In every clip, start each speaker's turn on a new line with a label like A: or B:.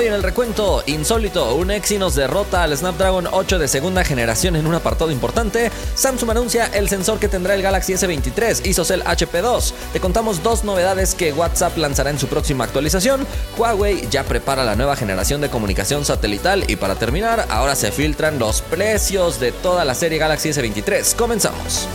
A: Hoy en el recuento insólito, un Exynos derrota al Snapdragon 8 de segunda generación en un apartado importante. Samsung anuncia el sensor que tendrá el Galaxy S23 ISOCELL HP2. Te contamos dos novedades que WhatsApp lanzará en su próxima actualización. Huawei ya prepara la nueva generación de comunicación satelital y para terminar, ahora se filtran los precios de toda la serie Galaxy S23. Comenzamos.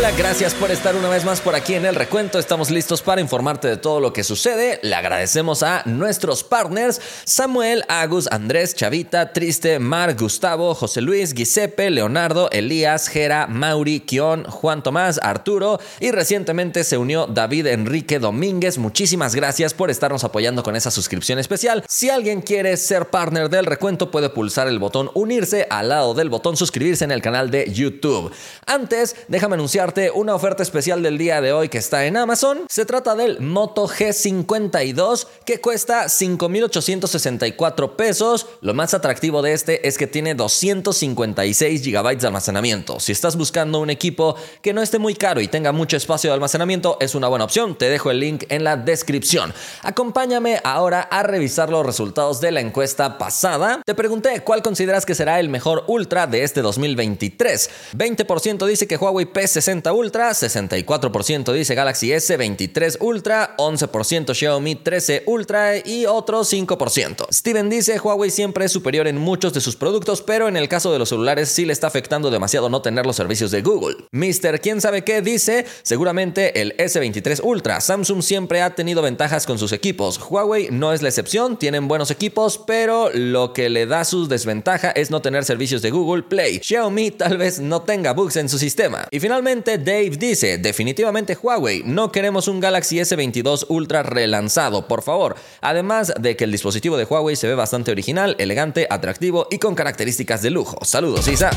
A: Hola, gracias por estar una vez más por aquí en el recuento. Estamos listos para informarte de todo lo que sucede. Le agradecemos a nuestros partners Samuel, Agus, Andrés, Chavita, Triste, Mar, Gustavo, José Luis, Giuseppe, Leonardo, Elías, Jera, Mauri, Kion, Juan Tomás, Arturo y recientemente se unió David Enrique Domínguez. Muchísimas gracias por estarnos apoyando con esa suscripción especial. Si alguien quiere ser partner del recuento puede pulsar el botón unirse al lado del botón suscribirse en el canal de YouTube. Antes, déjame anunciar una oferta especial del día de hoy que está en Amazon. Se trata del Moto G52 que cuesta 5.864 pesos. Lo más atractivo de este es que tiene 256 GB de almacenamiento. Si estás buscando un equipo que no esté muy caro y tenga mucho espacio de almacenamiento, es una buena opción. Te dejo el link en la descripción. Acompáñame ahora a revisar los resultados de la encuesta pasada. Te pregunté cuál consideras que será el mejor Ultra de este 2023. 20% dice que Huawei P60 Ultra, 64% dice Galaxy S23 Ultra, 11% Xiaomi 13 Ultra y otro 5%. Steven dice Huawei siempre es superior en muchos de sus productos, pero en el caso de los celulares sí le está afectando demasiado no tener los servicios de Google. Mr. quién sabe qué dice, seguramente el S23 Ultra. Samsung siempre ha tenido ventajas con sus equipos. Huawei no es la excepción, tienen buenos equipos, pero lo que le da su desventaja es no tener servicios de Google Play. Xiaomi tal vez no tenga bugs en su sistema. Y finalmente Dave dice, definitivamente Huawei, no queremos un Galaxy S22 Ultra relanzado, por favor. Además de que el dispositivo de Huawei se ve bastante original, elegante, atractivo y con características de lujo. Saludos, Isa.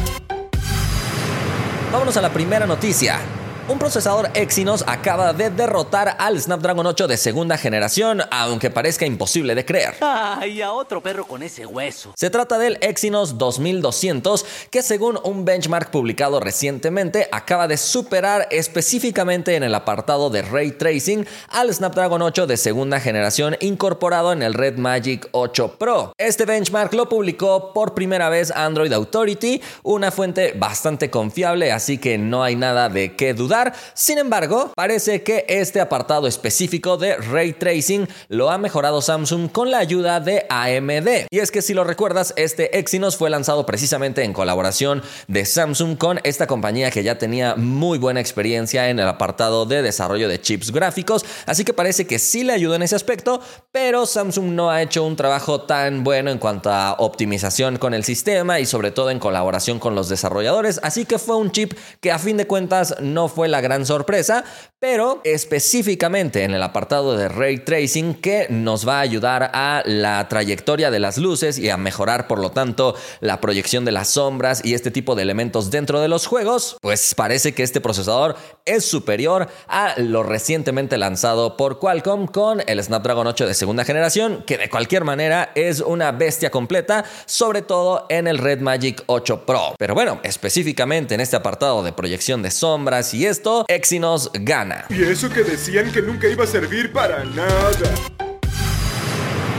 A: Vámonos a la primera noticia. Un procesador Exynos acaba de derrotar al Snapdragon 8 de segunda generación, aunque parezca imposible de creer.
B: ¡Ay, a otro perro con ese hueso!
A: Se trata del Exynos 2200, que según un benchmark publicado recientemente, acaba de superar específicamente en el apartado de Ray Tracing al Snapdragon 8 de segunda generación incorporado en el Red Magic 8 Pro. Este benchmark lo publicó por primera vez Android Authority, una fuente bastante confiable, así que no hay nada de qué dudar sin embargo, parece que este apartado específico de ray tracing lo ha mejorado Samsung con la ayuda de AMD. Y es que si lo recuerdas, este Exynos fue lanzado precisamente en colaboración de Samsung con esta compañía que ya tenía muy buena experiencia en el apartado de desarrollo de chips gráficos, así que parece que sí le ayudó en ese aspecto, pero Samsung no ha hecho un trabajo tan bueno en cuanto a optimización con el sistema y sobre todo en colaboración con los desarrolladores, así que fue un chip que a fin de cuentas no fue la gran sorpresa, pero específicamente en el apartado de ray tracing que nos va a ayudar a la trayectoria de las luces y a mejorar por lo tanto la proyección de las sombras y este tipo de elementos dentro de los juegos, pues parece que este procesador es superior a lo recientemente lanzado por Qualcomm con el Snapdragon 8 de segunda generación, que de cualquier manera es una bestia completa, sobre todo en el Red Magic 8 Pro. Pero bueno, específicamente en este apartado de proyección de sombras y esto, Exynos gana.
C: Y eso que decían que nunca iba a servir para nada.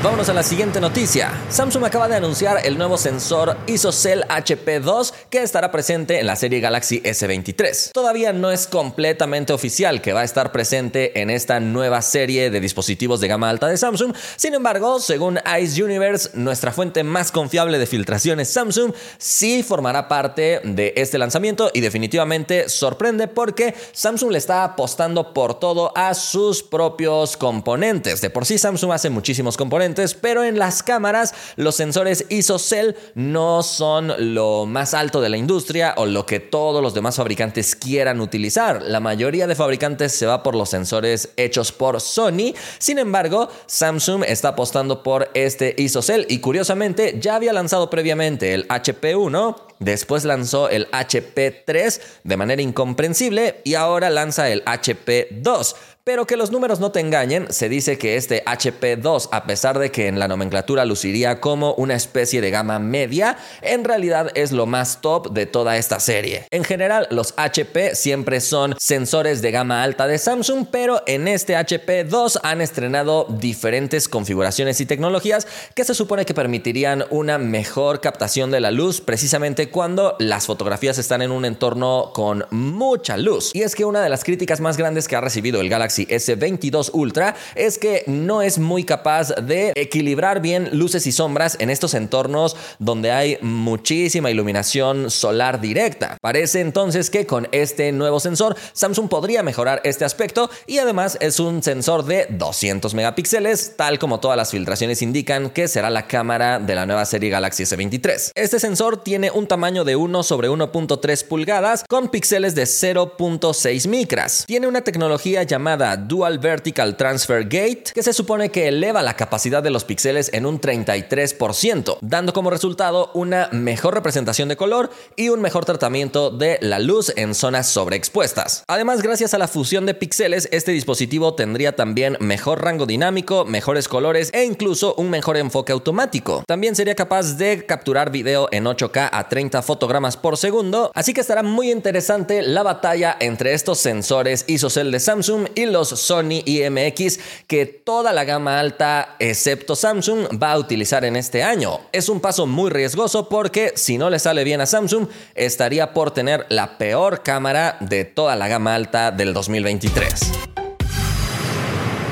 A: Vámonos a la siguiente noticia. Samsung acaba de anunciar el nuevo sensor ISOCELL HP2 que estará presente en la serie Galaxy S23. Todavía no es completamente oficial que va a estar presente en esta nueva serie de dispositivos de gama alta de Samsung. Sin embargo, según Ice Universe, nuestra fuente más confiable de filtraciones Samsung, sí formará parte de este lanzamiento y definitivamente sorprende porque Samsung le está apostando por todo a sus propios componentes. De por sí Samsung hace muchísimos componentes pero en las cámaras los sensores ISOCELL no son lo más alto la industria o lo que todos los demás fabricantes quieran utilizar. La mayoría de fabricantes se va por los sensores hechos por Sony. Sin embargo, Samsung está apostando por este ISOCELL y curiosamente ya había lanzado previamente el HP1 Después lanzó el HP3 de manera incomprensible y ahora lanza el HP2. Pero que los números no te engañen, se dice que este HP2, a pesar de que en la nomenclatura luciría como una especie de gama media, en realidad es lo más top de toda esta serie. En general, los HP siempre son sensores de gama alta de Samsung, pero en este HP2 han estrenado diferentes configuraciones y tecnologías que se supone que permitirían una mejor captación de la luz precisamente cuando las fotografías están en un entorno con mucha luz. Y es que una de las críticas más grandes que ha recibido el Galaxy S22 Ultra es que no es muy capaz de equilibrar bien luces y sombras en estos entornos donde hay muchísima iluminación solar directa. Parece entonces que con este nuevo sensor Samsung podría mejorar este aspecto y además es un sensor de 200 megapíxeles, tal como todas las filtraciones indican que será la cámara de la nueva serie Galaxy S23. Este sensor tiene un tamaño de 1 sobre 1.3 pulgadas con píxeles de 0.6 micras. Tiene una tecnología llamada Dual Vertical Transfer Gate que se supone que eleva la capacidad de los píxeles en un 33%, dando como resultado una mejor representación de color y un mejor tratamiento de la luz en zonas sobreexpuestas. Además, gracias a la fusión de píxeles, este dispositivo tendría también mejor rango dinámico, mejores colores e incluso un mejor enfoque automático. También sería capaz de capturar video en 8K a 30 fotogramas por segundo, así que estará muy interesante la batalla entre estos sensores ISOCELL de Samsung y los Sony IMX que toda la gama alta, excepto Samsung, va a utilizar en este año. Es un paso muy riesgoso porque si no le sale bien a Samsung, estaría por tener la peor cámara de toda la gama alta del 2023.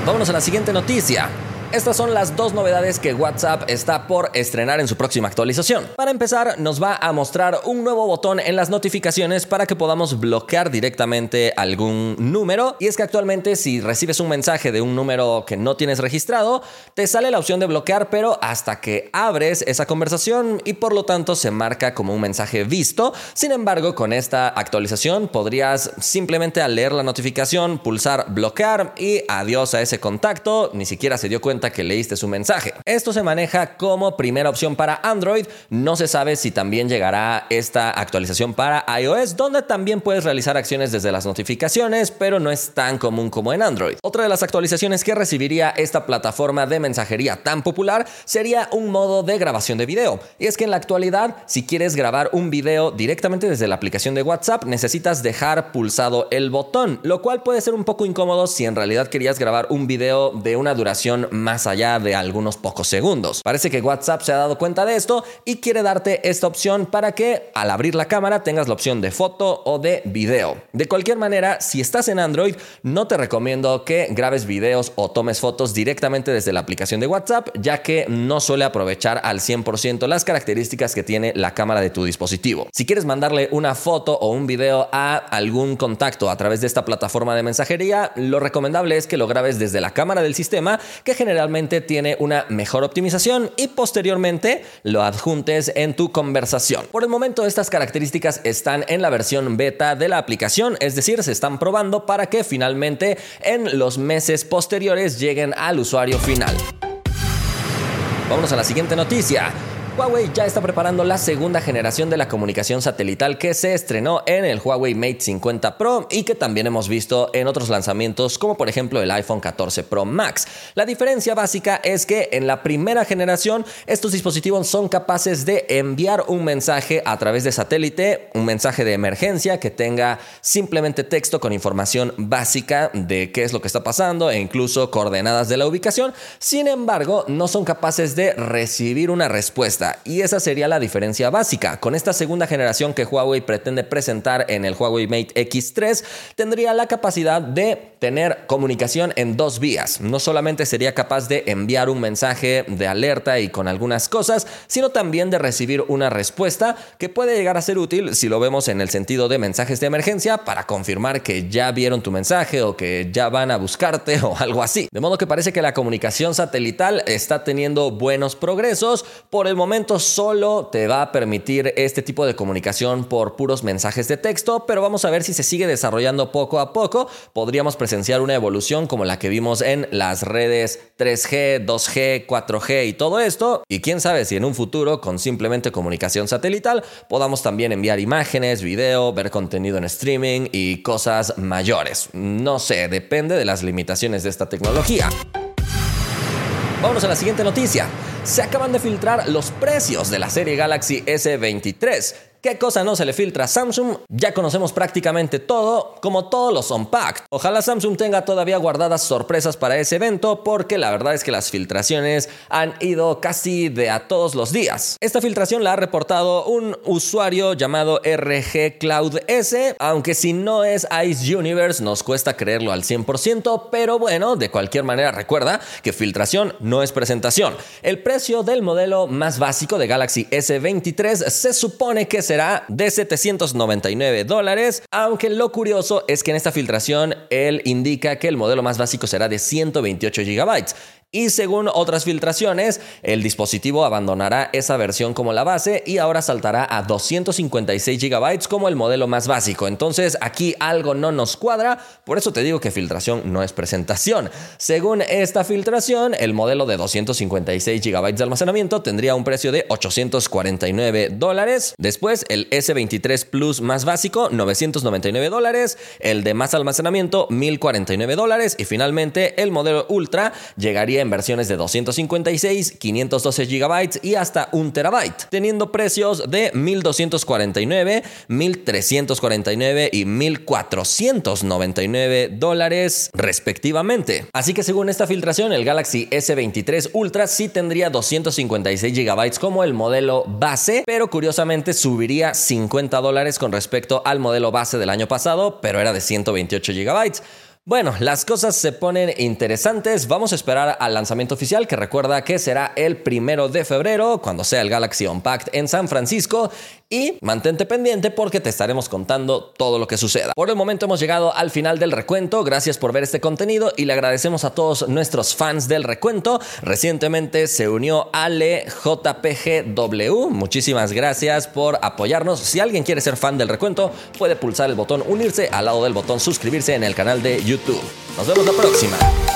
A: Vámonos a la siguiente noticia. Estas son las dos novedades que WhatsApp está por estrenar en su próxima actualización. Para empezar, nos va a mostrar un nuevo botón en las notificaciones para que podamos bloquear directamente algún número. Y es que actualmente si recibes un mensaje de un número que no tienes registrado, te sale la opción de bloquear, pero hasta que abres esa conversación y por lo tanto se marca como un mensaje visto. Sin embargo, con esta actualización podrías simplemente al leer la notificación pulsar bloquear y adiós a ese contacto. Ni siquiera se dio cuenta que leíste su mensaje. Esto se maneja como primera opción para Android. No se sabe si también llegará esta actualización para iOS, donde también puedes realizar acciones desde las notificaciones, pero no es tan común como en Android. Otra de las actualizaciones que recibiría esta plataforma de mensajería tan popular sería un modo de grabación de video. Y es que en la actualidad, si quieres grabar un video directamente desde la aplicación de WhatsApp, necesitas dejar pulsado el botón, lo cual puede ser un poco incómodo si en realidad querías grabar un video de una duración más más allá de algunos pocos segundos. Parece que WhatsApp se ha dado cuenta de esto y quiere darte esta opción para que al abrir la cámara tengas la opción de foto o de video. De cualquier manera, si estás en Android, no te recomiendo que grabes videos o tomes fotos directamente desde la aplicación de WhatsApp, ya que no suele aprovechar al 100% las características que tiene la cámara de tu dispositivo. Si quieres mandarle una foto o un video a algún contacto a través de esta plataforma de mensajería, lo recomendable es que lo grabes desde la cámara del sistema, que genera tiene una mejor optimización y posteriormente lo adjuntes en tu conversación. Por el momento estas características están en la versión beta de la aplicación, es decir, se están probando para que finalmente en los meses posteriores lleguen al usuario final. Vámonos a la siguiente noticia. Huawei ya está preparando la segunda generación de la comunicación satelital que se estrenó en el Huawei Mate 50 Pro y que también hemos visto en otros lanzamientos como por ejemplo el iPhone 14 Pro Max. La diferencia básica es que en la primera generación estos dispositivos son capaces de enviar un mensaje a través de satélite, un mensaje de emergencia que tenga simplemente texto con información básica de qué es lo que está pasando e incluso coordenadas de la ubicación. Sin embargo, no son capaces de recibir una respuesta y esa sería la diferencia básica. Con esta segunda generación que Huawei pretende presentar en el Huawei Mate X3, tendría la capacidad de tener comunicación en dos vías. No solamente sería capaz de enviar un mensaje de alerta y con algunas cosas, sino también de recibir una respuesta que puede llegar a ser útil si lo vemos en el sentido de mensajes de emergencia para confirmar que ya vieron tu mensaje o que ya van a buscarte o algo así. De modo que parece que la comunicación satelital está teniendo buenos progresos. Por el momento solo te va a permitir este tipo de comunicación por puros mensajes de texto, pero vamos a ver si se sigue desarrollando poco a poco. Podríamos presenciar una evolución como la que vimos en las redes 3G, 2G, 4G y todo esto. Y quién sabe si en un futuro, con simplemente comunicación satelital, podamos también enviar imágenes, video, ver contenido en streaming y cosas mayores. No sé, depende de las limitaciones de esta tecnología. Vámonos a la siguiente noticia. Se acaban de filtrar los precios de la serie Galaxy S23 ¿Qué cosa no se le filtra a Samsung? Ya conocemos prácticamente todo, como todos los Unpacked. Ojalá Samsung tenga todavía guardadas sorpresas para ese evento, porque la verdad es que las filtraciones han ido casi de a todos los días. Esta filtración la ha reportado un usuario llamado RG Cloud S, aunque si no es Ice Universe nos cuesta creerlo al 100%, pero bueno, de cualquier manera recuerda que filtración no es presentación. El precio del modelo más básico de Galaxy S23 se supone que se será de 799 dólares, aunque lo curioso es que en esta filtración él indica que el modelo más básico será de 128 gigabytes. Y según otras filtraciones, el dispositivo abandonará esa versión como la base y ahora saltará a 256 GB como el modelo más básico. Entonces aquí algo no nos cuadra, por eso te digo que filtración no es presentación. Según esta filtración, el modelo de 256 GB de almacenamiento tendría un precio de 849 dólares. Después el S23 Plus más básico, 999 dólares. El de más almacenamiento, 1049 dólares. Y finalmente el modelo Ultra llegaría en versiones de 256, 512 GB y hasta 1 TB, teniendo precios de 1249, 1349 y 1499 dólares respectivamente. Así que según esta filtración, el Galaxy S23 Ultra sí tendría 256 GB como el modelo base, pero curiosamente subiría 50 dólares con respecto al modelo base del año pasado, pero era de 128 GB. Bueno, las cosas se ponen interesantes. Vamos a esperar al lanzamiento oficial, que recuerda que será el primero de febrero, cuando sea el Galaxy Unpacked en San Francisco. Y mantente pendiente porque te estaremos contando todo lo que suceda. Por el momento hemos llegado al final del recuento. Gracias por ver este contenido y le agradecemos a todos nuestros fans del recuento. Recientemente se unió Ale JPGW. Muchísimas gracias por apoyarnos. Si alguien quiere ser fan del recuento, puede pulsar el botón unirse al lado del botón suscribirse en el canal de YouTube. Nos vemos la próxima.